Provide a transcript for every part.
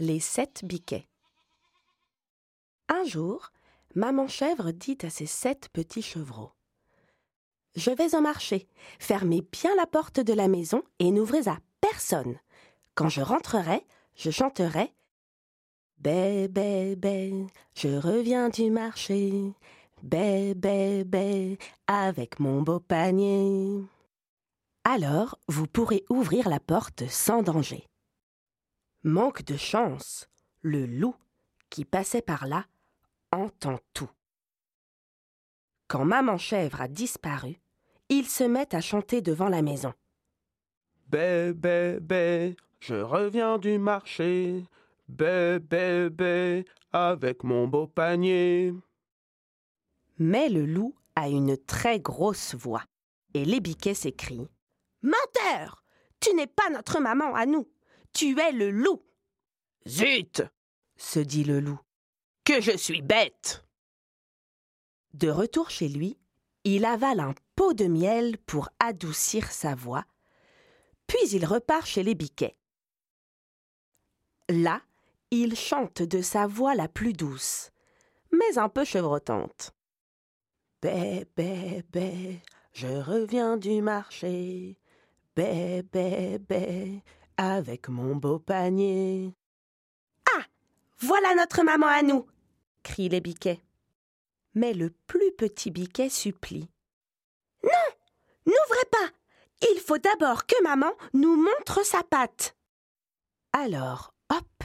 Les sept biquets. Un jour, maman chèvre dit à ses sept petits chevreaux Je vais en marcher, fermez bien la porte de la maison et n'ouvrez à personne. Quand je rentrerai, je chanterai Bé, bé, bé, je reviens du marché. Bé, bé, bé, avec mon beau panier. Alors, vous pourrez ouvrir la porte sans danger. Manque de chance, le loup, qui passait par là, entend tout. Quand maman chèvre a disparu, il se met à chanter devant la maison. Bé, bé, bé, je reviens du marché. Bé, bé, bé, avec mon beau panier. Mais le loup a une très grosse voix, et les biquets s'écrient Menteur Tu n'es pas notre maman à nous tu es le loup. Zut se dit le loup. Que je suis bête De retour chez lui, il avale un pot de miel pour adoucir sa voix, puis il repart chez les biquets. Là, il chante de sa voix la plus douce, mais un peu chevrotante. Bé, bé, bé, je reviens du marché. Bé, bé, bé, avec mon beau panier. Ah Voilà notre maman à nous crient les biquets. Mais le plus petit biquet supplie. Non N'ouvrez pas Il faut d'abord que maman nous montre sa patte. Alors, hop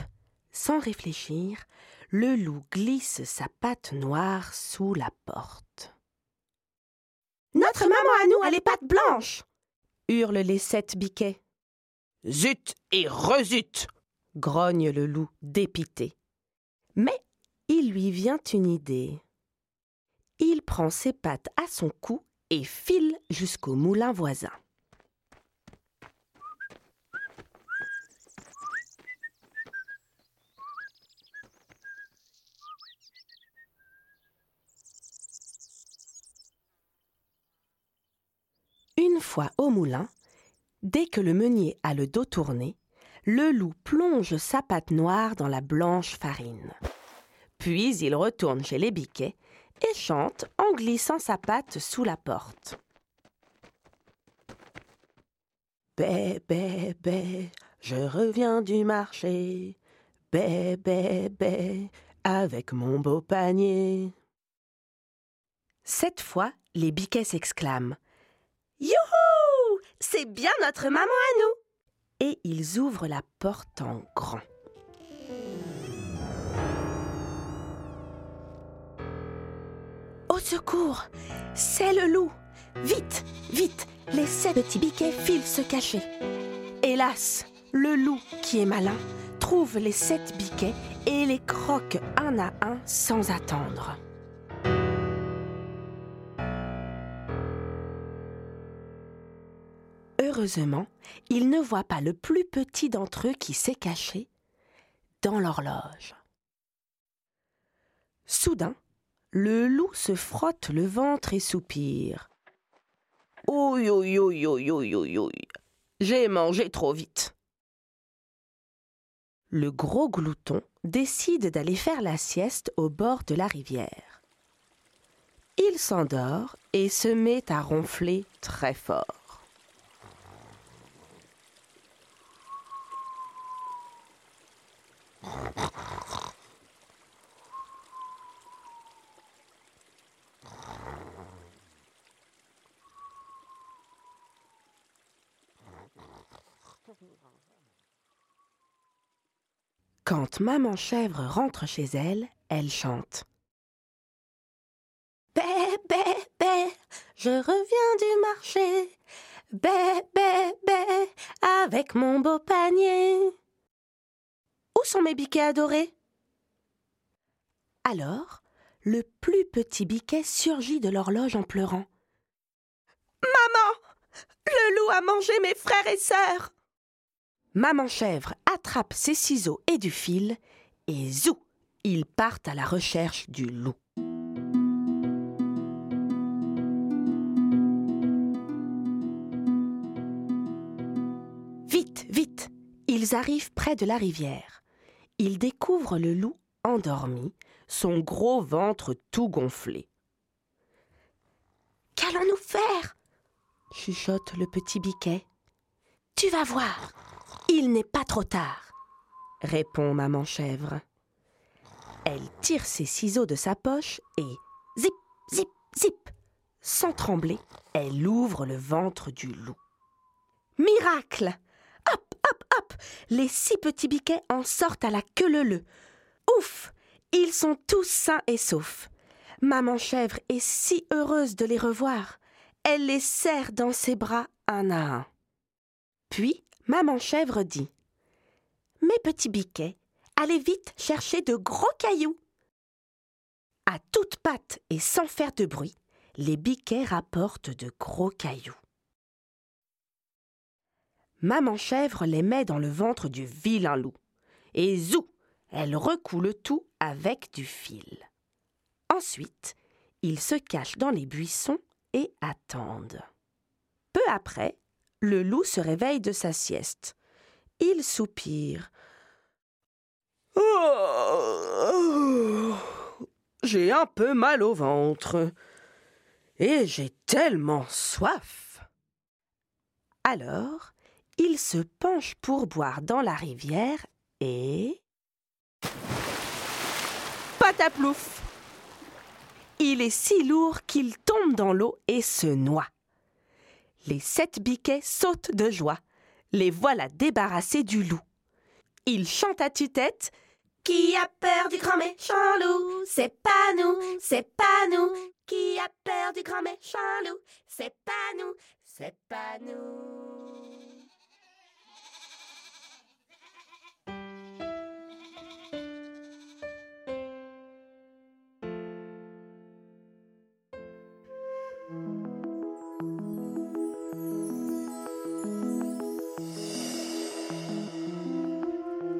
Sans réfléchir, le loup glisse sa patte noire sous la porte. Notre maman à nous a les pattes blanches hurlent les sept biquets. Zut et rezut grogne le loup dépité. Mais il lui vient une idée. Il prend ses pattes à son cou et file jusqu'au moulin voisin. Une fois au moulin, Dès que le meunier a le dos tourné, le loup plonge sa patte noire dans la blanche farine. Puis il retourne chez les biquets et chante en glissant sa patte sous la porte. Bé, bé, je reviens du marché. Bé, bé, avec mon beau panier. Cette fois, les biquets s'exclament. Youhou C'est bien notre maman à nous Et ils ouvrent la porte en grand. Au secours C'est le loup Vite Vite Les sept petits biquets filent se cacher. Hélas Le loup, qui est malin, trouve les sept biquets et les croque un à un sans attendre. Heureusement, il ne voit pas le plus petit d'entre eux qui s'est caché dans l'horloge. Soudain, le loup se frotte le ventre et soupire. Oui, oui, oui, oui, oui, oui. J'ai mangé trop vite. Le gros glouton décide d'aller faire la sieste au bord de la rivière. Il s'endort et se met à ronfler très fort. Quand maman chèvre rentre chez elle, elle chante. Bé, bé, bé, je reviens du marché. Bé, bé, bé, avec mon beau panier. Sont mes biquets adorés? Alors, le plus petit biquet surgit de l'horloge en pleurant. Maman Le loup a mangé mes frères et sœurs Maman chèvre attrape ses ciseaux et du fil, et zou Ils partent à la recherche du loup. Vite, vite Ils arrivent près de la rivière. Ils découvrent le loup endormi, son gros ventre tout gonflé. Qu'allons-nous faire? chuchote le petit biquet. Tu vas voir, il n'est pas trop tard, répond maman chèvre. Elle tire ses ciseaux de sa poche et zip, zip, zip, sans trembler, elle ouvre le ventre du loup. Miracle Hop, Les six petits biquets en sortent à la queue leu Ouf Ils sont tous sains et saufs. Maman chèvre est si heureuse de les revoir. Elle les serre dans ses bras un à un. Puis, maman chèvre dit Mes petits biquets, allez vite chercher de gros cailloux. À toutes pattes et sans faire de bruit, les biquets rapportent de gros cailloux. Maman chèvre les met dans le ventre du vilain loup. Et zou Elle recoue le tout avec du fil. Ensuite, ils se cachent dans les buissons et attendent. Peu après, le loup se réveille de sa sieste. Il soupire. Oh, j'ai un peu mal au ventre. Et j'ai tellement soif. Alors, il se penche pour boire dans la rivière et. Pataplouf Il est si lourd qu'il tombe dans l'eau et se noie. Les sept biquets sautent de joie. Les voilà débarrassés du loup. Ils chantent à tue-tête Qui a peur du grand méchant loup? C'est pas nous, c'est pas nous. Qui a peur du grand méchant loup? C'est pas nous, c'est pas nous.